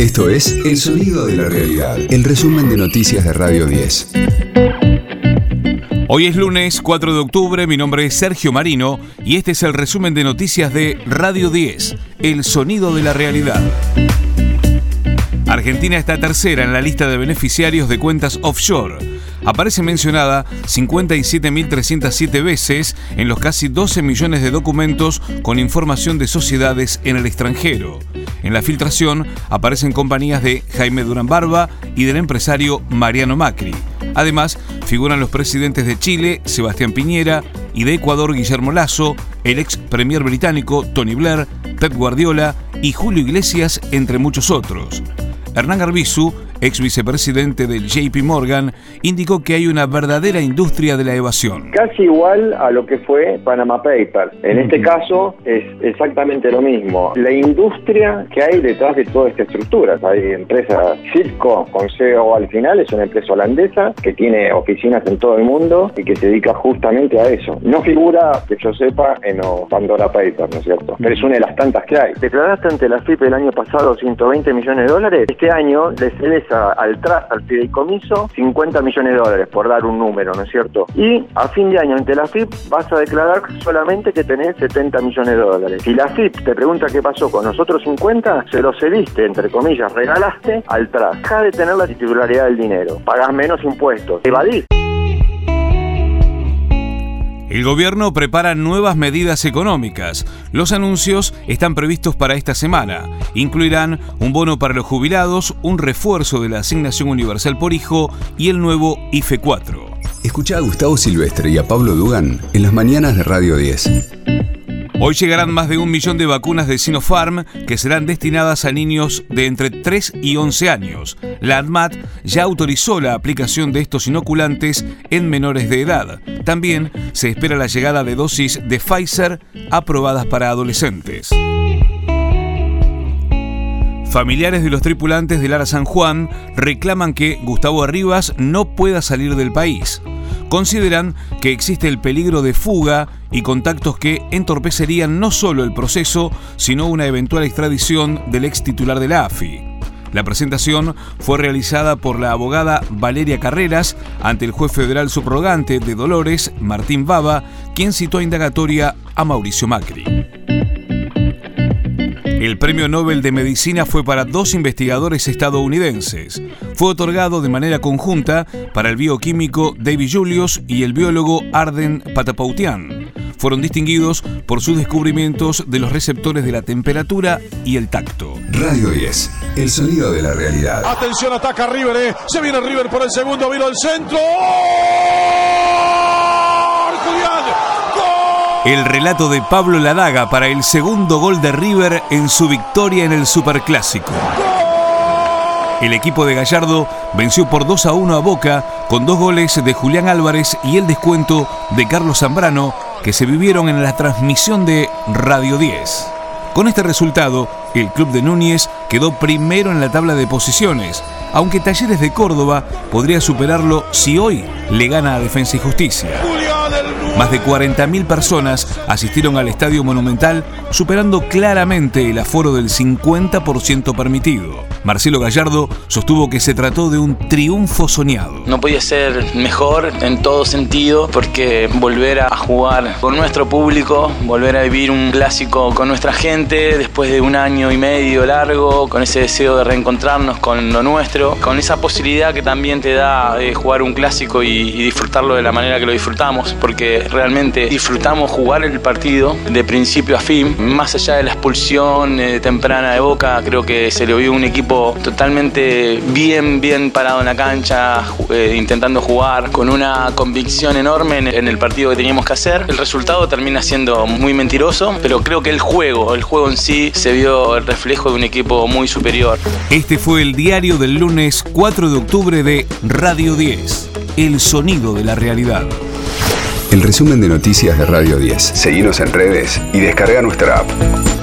Esto es El Sonido de la Realidad, el resumen de noticias de Radio 10. Hoy es lunes 4 de octubre, mi nombre es Sergio Marino y este es el resumen de noticias de Radio 10, El Sonido de la Realidad. Argentina está tercera en la lista de beneficiarios de cuentas offshore. Aparece mencionada 57.307 veces en los casi 12 millones de documentos con información de sociedades en el extranjero. En la filtración aparecen compañías de Jaime Durán Barba y del empresario Mariano Macri. Además, figuran los presidentes de Chile, Sebastián Piñera, y de Ecuador, Guillermo Lazo, el ex premier británico Tony Blair, Pep Guardiola y Julio Iglesias, entre muchos otros. Hernán Garbizu ex vicepresidente del JP Morgan, indicó que hay una verdadera industria de la evasión. Casi igual a lo que fue Panama Papers. En este caso es exactamente lo mismo. La industria que hay detrás de toda esta estructura. Hay empresas, Cisco, con CEO al final, es una empresa holandesa que tiene oficinas en todo el mundo y que se dedica justamente a eso. No figura, que yo sepa, en los Pandora Papers, ¿no es cierto? Pero es una de las tantas que hay. Declaraste ante la FIP el año pasado 120 millones de dólares. Este año le cedes al TRAS, al fideicomiso, 50 millones de dólares, por dar un número, ¿no es cierto? Y a fin de año ante la FIP vas a declarar solamente que tenés 70 millones de dólares. Si la FIP te pregunta qué pasó con los otros 50, se los cediste, entre comillas, regalaste al TRAS. Deja de tener la titularidad del dinero, pagás menos impuestos, evadís. El gobierno prepara nuevas medidas económicas. Los anuncios están previstos para esta semana. Incluirán un bono para los jubilados, un refuerzo de la asignación universal por hijo y el nuevo IFE 4. Escucha a Gustavo Silvestre y a Pablo Dugan en las mañanas de Radio 10. Hoy llegarán más de un millón de vacunas de Sinopharm que serán destinadas a niños de entre 3 y 11 años. La ADMAT ya autorizó la aplicación de estos inoculantes en menores de edad. También se espera la llegada de dosis de Pfizer aprobadas para adolescentes. Familiares de los tripulantes del Ara San Juan reclaman que Gustavo Arribas no pueda salir del país consideran que existe el peligro de fuga y contactos que entorpecerían no solo el proceso, sino una eventual extradición del ex titular de la AFI. La presentación fue realizada por la abogada Valeria Carreras ante el juez federal subrogante de Dolores, Martín Baba, quien citó a indagatoria a Mauricio Macri. El premio Nobel de Medicina fue para dos investigadores estadounidenses. Fue otorgado de manera conjunta para el bioquímico David Julius y el biólogo Arden Patapoutian. Fueron distinguidos por sus descubrimientos de los receptores de la temperatura y el tacto. Radio 10, el sonido de la realidad. Atención, ataca River, ¿eh? Se viene River por el segundo, vino el centro. El relato de Pablo Ladaga para el segundo gol de River en su victoria en el Superclásico. El equipo de Gallardo venció por 2 a 1 a Boca con dos goles de Julián Álvarez y el descuento de Carlos Zambrano que se vivieron en la transmisión de Radio 10. Con este resultado, el club de Núñez quedó primero en la tabla de posiciones, aunque Talleres de Córdoba podría superarlo si hoy le gana a Defensa y Justicia. Más de 40.000 personas asistieron al Estadio Monumental, superando claramente el aforo del 50% permitido. Marcelo Gallardo sostuvo que se trató de un triunfo soñado. No podía ser mejor en todo sentido porque volver a jugar con nuestro público, volver a vivir un clásico con nuestra gente después de un año y medio largo, con ese deseo de reencontrarnos con lo nuestro, con esa posibilidad que también te da jugar un clásico y, disfrutarlo de la manera que lo disfrutamos, porque realmente disfrutamos jugar el partido de principio a fin, más allá de la expulsión eh, temprana de Boca, creo que se le vio un equipo totalmente bien, bien parado en la cancha, eh, intentando jugar con una convicción enorme en, el partido que teníamos que hacer. El resultado termina siendo muy mentiroso, pero creo que el juego, el juego en sí, se vio el reflejo de un equipo muy superior. Este fue el diario del lunes 4 de octubre de Radio 10, el sonido de la realidad. El resumen de noticias de Radio 10. Seguimos en redes y descarga nuestra app.